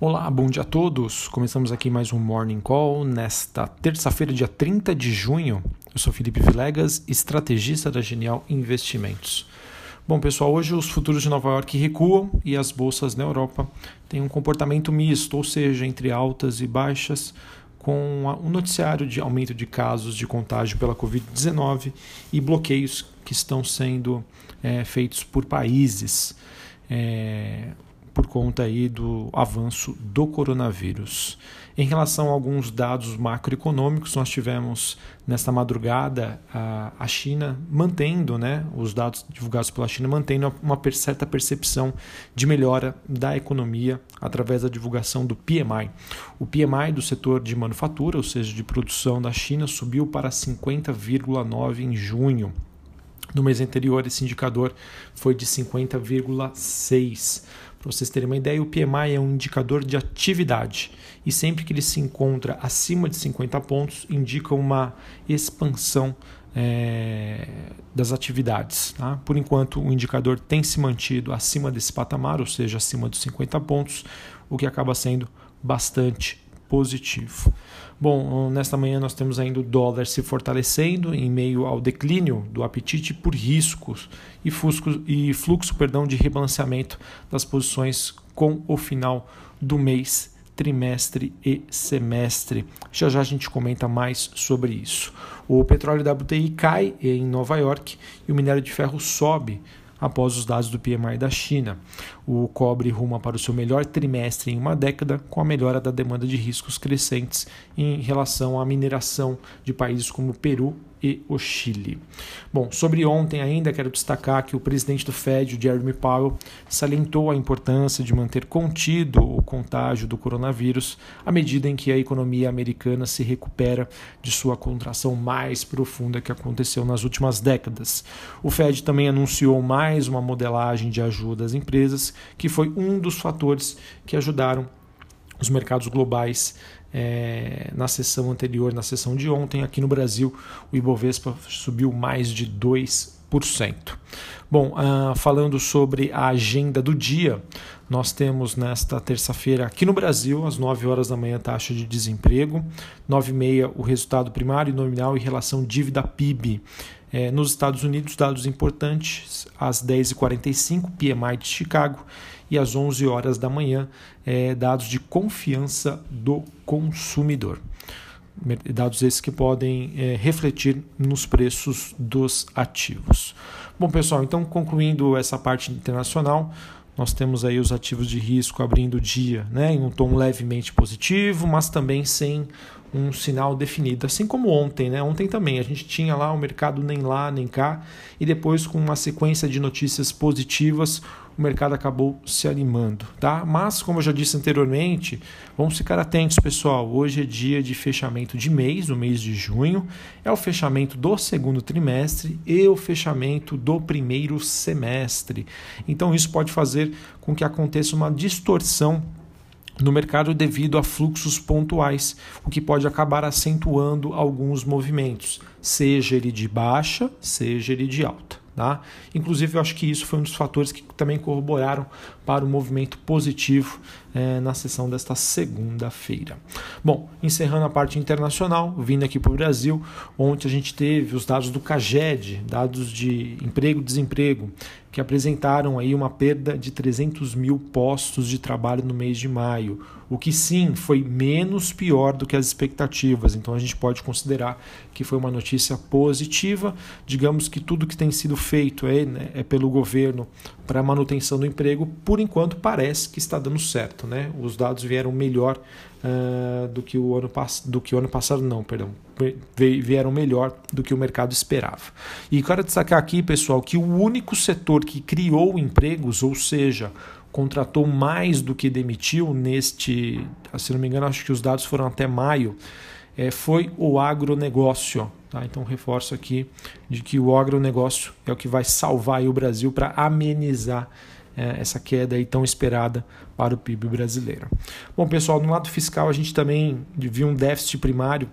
Olá, bom dia a todos. Começamos aqui mais um Morning Call nesta terça-feira, dia 30 de junho. Eu sou Felipe Vilegas, estrategista da Genial Investimentos. Bom, pessoal, hoje os futuros de Nova York recuam e as bolsas na Europa têm um comportamento misto, ou seja, entre altas e baixas, com um noticiário de aumento de casos de contágio pela Covid-19 e bloqueios que estão sendo é, feitos por países. É, por conta aí do avanço do coronavírus. Em relação a alguns dados macroeconômicos, nós tivemos nesta madrugada a, China mantendo, né, os dados divulgados pela China mantendo uma certa percepção de melhora da economia através da divulgação do PMI. O PMI do setor de manufatura, ou seja, de produção da China, subiu para 50,9 em junho. No mês anterior, esse indicador foi de 50,6. Para vocês terem uma ideia, o PMI é um indicador de atividade e sempre que ele se encontra acima de 50 pontos, indica uma expansão é, das atividades. Tá? Por enquanto, o indicador tem se mantido acima desse patamar, ou seja, acima dos 50 pontos, o que acaba sendo bastante positivo. Bom, nesta manhã nós temos ainda o dólar se fortalecendo em meio ao declínio do apetite por riscos e, fusco, e fluxo perdão, de rebalanceamento das posições com o final do mês, trimestre e semestre. Já já a gente comenta mais sobre isso. O petróleo WTI cai em Nova York e o minério de ferro sobe após os dados do PMI da China. O cobre ruma para o seu melhor trimestre em uma década, com a melhora da demanda de riscos crescentes em relação à mineração de países como Peru e o Chile. Bom, sobre ontem ainda quero destacar que o presidente do Fed, Jeremy Powell, salientou a importância de manter contido o contágio do coronavírus à medida em que a economia americana se recupera de sua contração mais profunda que aconteceu nas últimas décadas. O Fed também anunciou mais uma modelagem de ajuda às empresas, que foi um dos fatores que ajudaram os mercados globais é, na sessão anterior, na sessão de ontem, aqui no Brasil, o Ibovespa subiu mais de 2%. Bom, uh, falando sobre a agenda do dia, nós temos nesta terça-feira aqui no Brasil, às 9 horas da manhã, taxa de desemprego, 9 e meia o resultado primário nominal em relação dívida PIB. É, nos Estados Unidos, dados importantes, às 10h45, PMI de Chicago, e às 11 horas da manhã, é, dados de confiança do consumidor. Dados esses que podem é, refletir nos preços dos ativos. Bom, pessoal, então concluindo essa parte internacional, nós temos aí os ativos de risco abrindo o dia né, em um tom levemente positivo, mas também sem um sinal definido. Assim como ontem, né? Ontem também a gente tinha lá o mercado nem lá nem cá, e depois, com uma sequência de notícias positivas, o mercado acabou se animando, tá? Mas, como eu já disse anteriormente, vamos ficar atentos, pessoal. Hoje é dia de fechamento de mês, o mês de junho, é o fechamento do segundo trimestre e o fechamento do primeiro semestre. Então, isso pode fazer com que aconteça uma distorção no mercado devido a fluxos pontuais, o que pode acabar acentuando alguns movimentos, seja ele de baixa, seja ele de alta. Tá? Inclusive, eu acho que isso foi um dos fatores que também corroboraram para o movimento positivo é, na sessão desta segunda-feira. Bom, encerrando a parte internacional, vindo aqui para o Brasil, ontem a gente teve os dados do CAGED, dados de emprego e desemprego, que apresentaram aí uma perda de 300 mil postos de trabalho no mês de maio, o que sim foi menos pior do que as expectativas. Então a gente pode considerar que foi uma notícia positiva. Digamos que tudo que tem sido feito é, né, é pelo governo para manutenção do emprego, por enquanto parece que está dando certo. Né? Os dados vieram melhor uh, do, que o ano do que o ano passado, não, perdão, vieram melhor do que o mercado esperava. E quero destacar aqui, pessoal, que o único setor que criou empregos, ou seja, contratou mais do que demitiu neste, se não me engano, acho que os dados foram até maio, é, foi o agronegócio. Tá? Então, reforço aqui de que o agronegócio é o que vai salvar o Brasil para amenizar é, essa queda aí tão esperada para o PIB brasileiro. Bom, pessoal, no lado fiscal a gente também viu um déficit primário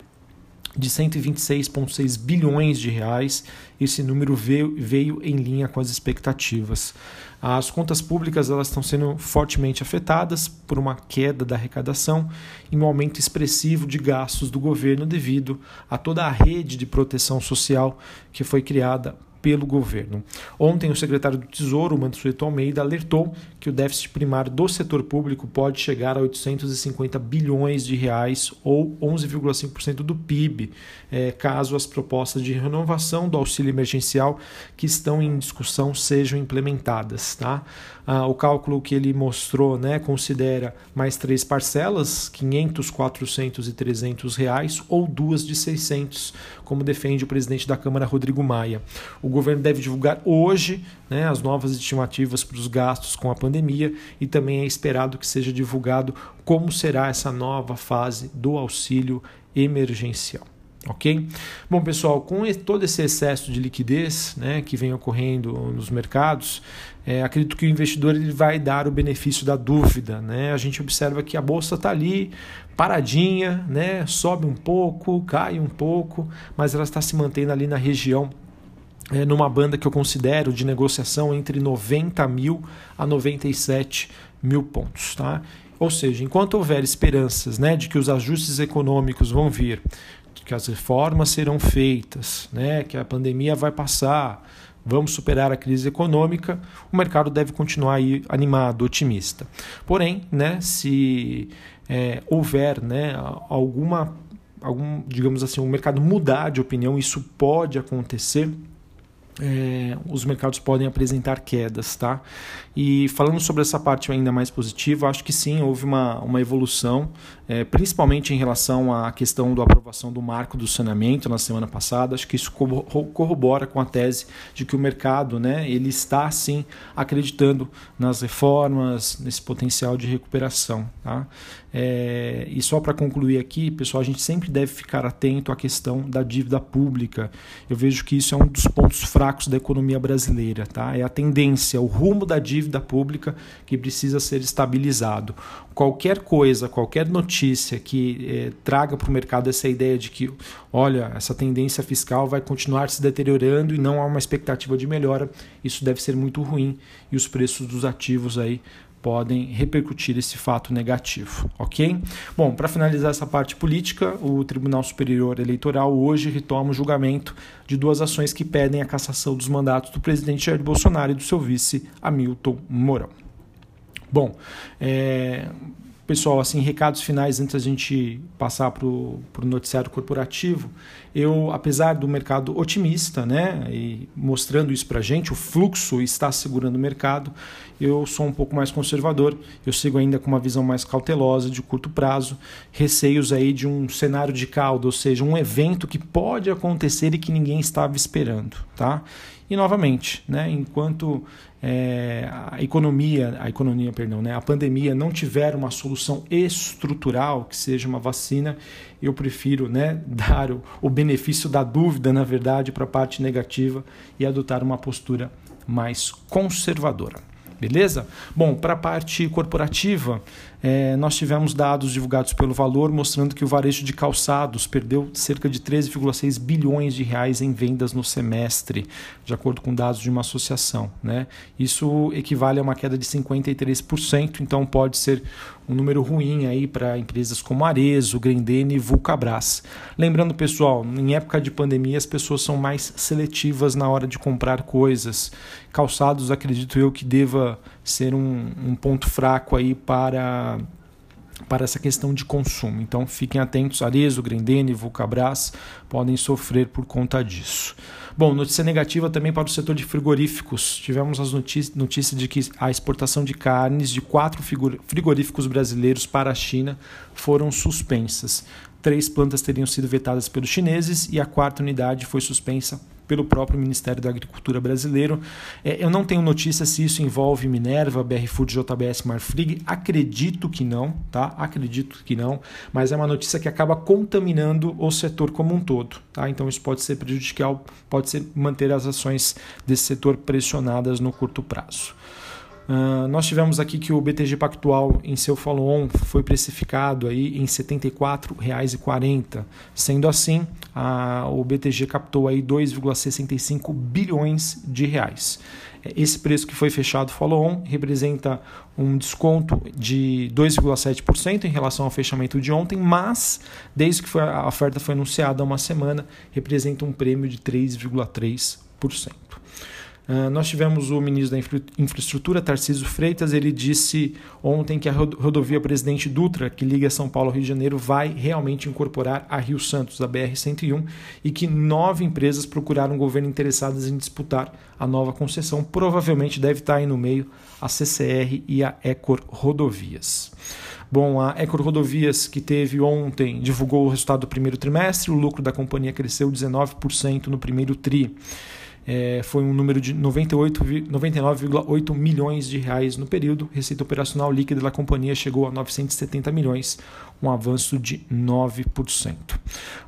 de 126,6 bilhões de reais. Esse número veio, veio em linha com as expectativas. As contas públicas elas estão sendo fortemente afetadas por uma queda da arrecadação e um aumento expressivo de gastos do governo devido a toda a rede de proteção social que foi criada pelo governo. Ontem, o secretário do Tesouro, Mansueto Almeida, alertou que o déficit primário do setor público pode chegar a 850 bilhões de reais ou 11,5% do PIB, é, caso as propostas de renovação do auxílio emergencial que estão em discussão sejam implementadas. Tá? Ah, o cálculo que ele mostrou né, considera mais três parcelas, 500, 400 e 300 reais, ou duas de 600, como defende o presidente da Câmara, Rodrigo Maia. O governo deve divulgar hoje né, as novas estimativas para os gastos com a pandemia e também é esperado que seja divulgado como será essa nova fase do auxílio emergencial. Ok? Bom, pessoal, com todo esse excesso de liquidez né, que vem ocorrendo nos mercados, é, acredito que o investidor ele vai dar o benefício da dúvida. Né? A gente observa que a bolsa está ali paradinha, né? sobe um pouco, cai um pouco, mas ela está se mantendo ali na região é, numa banda que eu considero de negociação entre 90 mil a 97 mil pontos. Tá? Ou seja, enquanto houver esperanças né, de que os ajustes econômicos vão vir, que as reformas serão feitas, né, que a pandemia vai passar, vamos superar a crise econômica, o mercado deve continuar aí animado, otimista. Porém, né, se é, houver né, alguma, algum, digamos assim, o mercado mudar de opinião, isso pode acontecer é, os mercados podem apresentar quedas, tá? E falando sobre essa parte ainda mais positiva, acho que sim, houve uma, uma evolução, é, principalmente em relação à questão da aprovação do marco do saneamento na semana passada. Acho que isso corrobora com a tese de que o mercado, né, ele está sim acreditando nas reformas, nesse potencial de recuperação, tá? É, e só para concluir aqui, pessoal, a gente sempre deve ficar atento à questão da dívida pública. Eu vejo que isso é um dos pontos fracos da economia brasileira. Tá? É a tendência, o rumo da dívida pública que precisa ser estabilizado. Qualquer coisa, qualquer notícia que é, traga para o mercado essa ideia de que, olha, essa tendência fiscal vai continuar se deteriorando e não há uma expectativa de melhora, isso deve ser muito ruim e os preços dos ativos aí podem repercutir esse fato negativo, ok? Bom, para finalizar essa parte política, o Tribunal Superior Eleitoral hoje retoma o julgamento de duas ações que pedem a cassação dos mandatos do presidente Jair Bolsonaro e do seu vice Hamilton Mourão. Bom, é, Pessoal, assim, recados finais antes da gente passar para o noticiário corporativo. Eu, apesar do mercado otimista, né, e mostrando isso para a gente, o fluxo está segurando o mercado, eu sou um pouco mais conservador, eu sigo ainda com uma visão mais cautelosa de curto prazo, receios aí de um cenário de caldo, ou seja, um evento que pode acontecer e que ninguém estava esperando, tá? E novamente, né, enquanto é, a economia, a economia, perdão, né, a pandemia não tiver uma solução estrutural, que seja uma vacina, eu prefiro né, dar o, o benefício da dúvida, na verdade, para a parte negativa e adotar uma postura mais conservadora. Beleza? Bom, para a parte corporativa, é, nós tivemos dados divulgados pelo Valor mostrando que o varejo de calçados perdeu cerca de 13,6 bilhões de reais em vendas no semestre, de acordo com dados de uma associação. Né? Isso equivale a uma queda de 53%, então pode ser um número ruim aí para empresas como Arezo, Grendene e Vulcabras. Lembrando, pessoal, em época de pandemia as pessoas são mais seletivas na hora de comprar coisas. Calçados, acredito eu que deva ser um, um ponto fraco aí para para essa questão de consumo. Então fiquem atentos, Arezo, Grendene, Vulcabras podem sofrer por conta disso. Bom, notícia negativa também para o setor de frigoríficos. Tivemos as notícias, notícias de que a exportação de carnes de quatro frigoríficos brasileiros para a China foram suspensas. Três plantas teriam sido vetadas pelos chineses e a quarta unidade foi suspensa pelo próprio Ministério da Agricultura brasileiro. É, eu não tenho notícia se isso envolve Minerva, BR Food, JBS, Marfrig. Acredito que não, tá? Acredito que não, mas é uma notícia que acaba contaminando o setor como um todo, tá? Então isso pode ser prejudicial, pode ser manter as ações desse setor pressionadas no curto prazo. Uh, nós tivemos aqui que o BTG Pactual em seu follow-on foi precificado aí em R$ 74,40. Sendo assim, a, o BTG captou aí 2,65 bilhões de reais. Esse preço que foi fechado follow-on representa um desconto de 2,7% em relação ao fechamento de ontem, mas desde que foi, a oferta foi anunciada há uma semana, representa um prêmio de 3,3%. Ah, nós tivemos o ministro da Infra Infraestrutura, Tarcísio Freitas, ele disse ontem que a rodovia Presidente Dutra, que liga São Paulo ao Rio de Janeiro, vai realmente incorporar a Rio Santos, a BR-101, e que nove empresas procuraram o governo interessadas em disputar a nova concessão. Provavelmente deve estar aí no meio a CCR e a Ecor Rodovias. Bom, a Ecor Rodovias, que teve ontem, divulgou o resultado do primeiro trimestre, o lucro da companhia cresceu 19% no primeiro TRI é, foi um número de 99,8 milhões de reais no período. Receita operacional líquida da companhia chegou a 970 milhões, um avanço de 9%.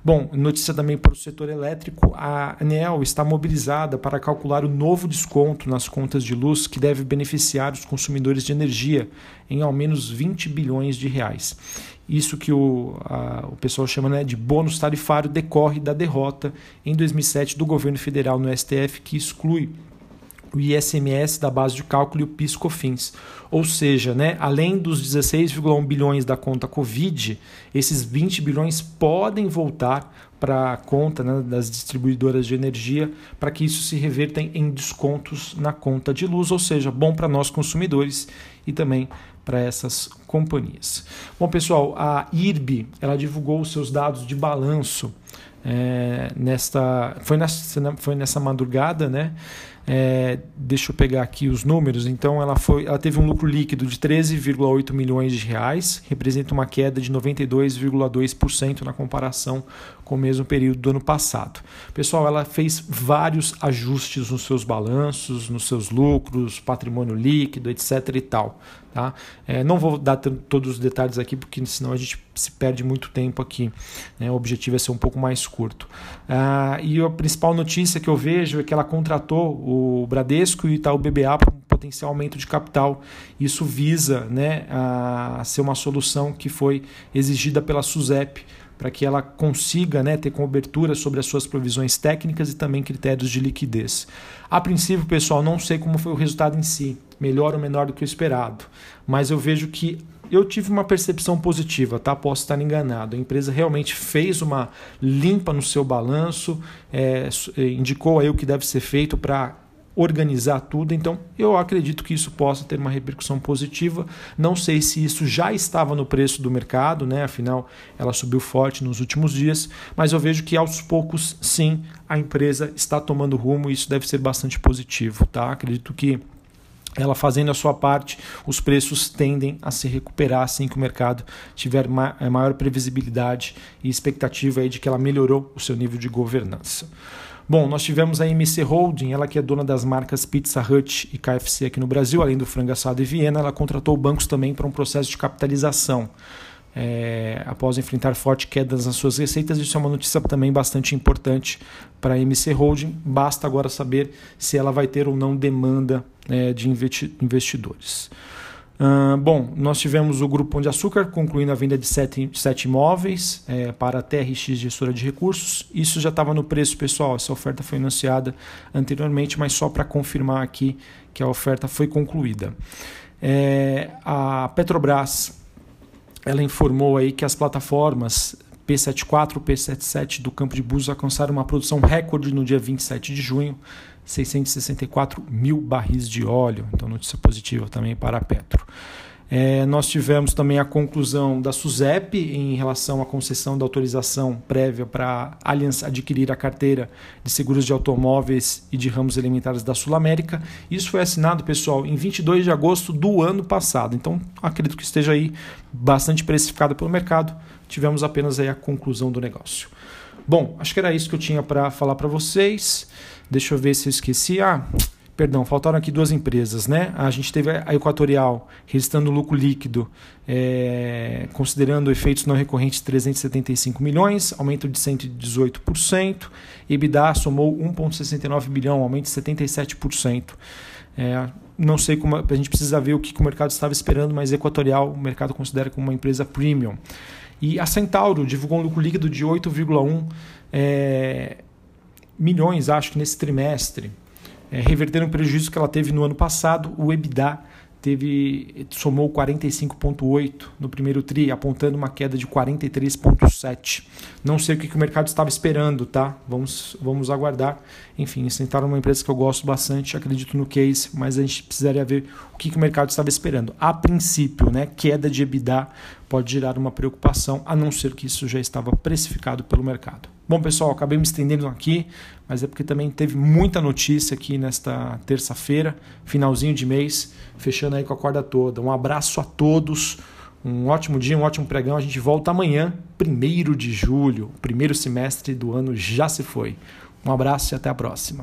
Bom, notícia também para o setor elétrico: a ANEL está mobilizada para calcular o novo desconto nas contas de luz que deve beneficiar os consumidores de energia em ao menos 20 bilhões de reais. Isso que o, a, o pessoal chama né, de bônus tarifário decorre da derrota em 2007 do governo federal no STF, que exclui o ISMS da base de cálculo e o PIS/COFINS. Ou seja, né, além dos 16,1 bilhões da conta Covid, esses 20 bilhões podem voltar para a conta né, das distribuidoras de energia para que isso se reverta em descontos na conta de luz, ou seja, bom para nós consumidores e também para essas companhias. Bom, pessoal, a IRB ela divulgou os seus dados de balanço é, nesta foi nessa, foi nessa madrugada, né? É, deixa eu pegar aqui os números. Então, ela, foi, ela teve um lucro líquido de 13,8 milhões de reais, representa uma queda de 92,2% na comparação com o mesmo período do ano passado. Pessoal, ela fez vários ajustes nos seus balanços, nos seus lucros, patrimônio líquido, etc. e tal. Tá? É, não vou dar todos os detalhes aqui, porque senão a gente se perde muito tempo aqui. Né? O objetivo é ser um pouco mais curto. Ah, e a principal notícia que eu vejo é que ela contratou o Bradesco e o Itaú BBA para um potencial aumento de capital. Isso visa né, a ser uma solução que foi exigida pela SUSEP para que ela consiga né, ter cobertura sobre as suas provisões técnicas e também critérios de liquidez. A princípio, pessoal, não sei como foi o resultado em si, melhor ou menor do que o esperado, mas eu vejo que eu tive uma percepção positiva, tá? Posso estar enganado. A empresa realmente fez uma limpa no seu balanço, é, indicou aí o que deve ser feito para organizar tudo. Então, eu acredito que isso possa ter uma repercussão positiva. Não sei se isso já estava no preço do mercado, né? Afinal, ela subiu forte nos últimos dias, mas eu vejo que aos poucos, sim, a empresa está tomando rumo e isso deve ser bastante positivo, tá? Acredito que ela fazendo a sua parte, os preços tendem a se recuperar assim que o mercado tiver maior previsibilidade e expectativa aí de que ela melhorou o seu nível de governança. Bom, nós tivemos a MC Holding, ela que é dona das marcas Pizza Hut e KFC aqui no Brasil, além do frango assado e Viena, ela contratou bancos também para um processo de capitalização. É, após enfrentar fortes quedas nas suas receitas, isso é uma notícia também bastante importante para a MC Holding. Basta agora saber se ela vai ter ou não demanda é, de investidores. Uh, bom, nós tivemos o Grupo Pão de Açúcar concluindo a venda de sete, sete imóveis é, para a TRX Gestora de Recursos. Isso já estava no preço, pessoal. Essa oferta foi anunciada anteriormente, mas só para confirmar aqui que a oferta foi concluída. É, a Petrobras ela informou aí que as plataformas P74 e P77 do Campo de Búzios alcançaram uma produção recorde no dia 27 de junho 664 mil barris de óleo. Então, notícia positiva também para a Petro. É, nós tivemos também a conclusão da SUSEP em relação à concessão da autorização prévia para a Allianz adquirir a carteira de seguros de automóveis e de ramos elementares da Sul América. Isso foi assinado, pessoal, em 22 de agosto do ano passado. Então, acredito que esteja aí bastante precificado pelo mercado. Tivemos apenas aí a conclusão do negócio. Bom, acho que era isso que eu tinha para falar para vocês. Deixa eu ver se eu esqueci. Ah, perdão, faltaram aqui duas empresas, né? A gente teve a Equatorial registrando lucro líquido, é, considerando efeitos não recorrentes 375 milhões, aumento de 118%. EBITDA somou 1,69 bilhão, aumento de 77%. É, não sei como a gente precisa ver o que, que o mercado estava esperando, mas Equatorial o mercado considera como uma empresa premium. E a Centauro divulgou um lucro líquido de 8,1 é, milhões, acho que nesse trimestre, é, revertendo o prejuízo que ela teve no ano passado. O EBITDA teve somou 45,8 no primeiro tri, apontando uma queda de 43,7. Não sei o que, o mercado estava esperando, tá? Vamos, vamos aguardar. Enfim, Centauro é uma empresa que eu gosto bastante, acredito no case, mas a gente precisaria ver o que, que o mercado estava esperando. A princípio, né, queda de EBITDA pode gerar uma preocupação, a não ser que isso já estava precificado pelo mercado. Bom, pessoal, acabei me estendendo aqui, mas é porque também teve muita notícia aqui nesta terça-feira, finalzinho de mês, fechando aí com a corda toda. Um abraço a todos, um ótimo dia, um ótimo pregão. A gente volta amanhã, primeiro de julho, primeiro semestre do ano já se foi. Um abraço e até a próxima.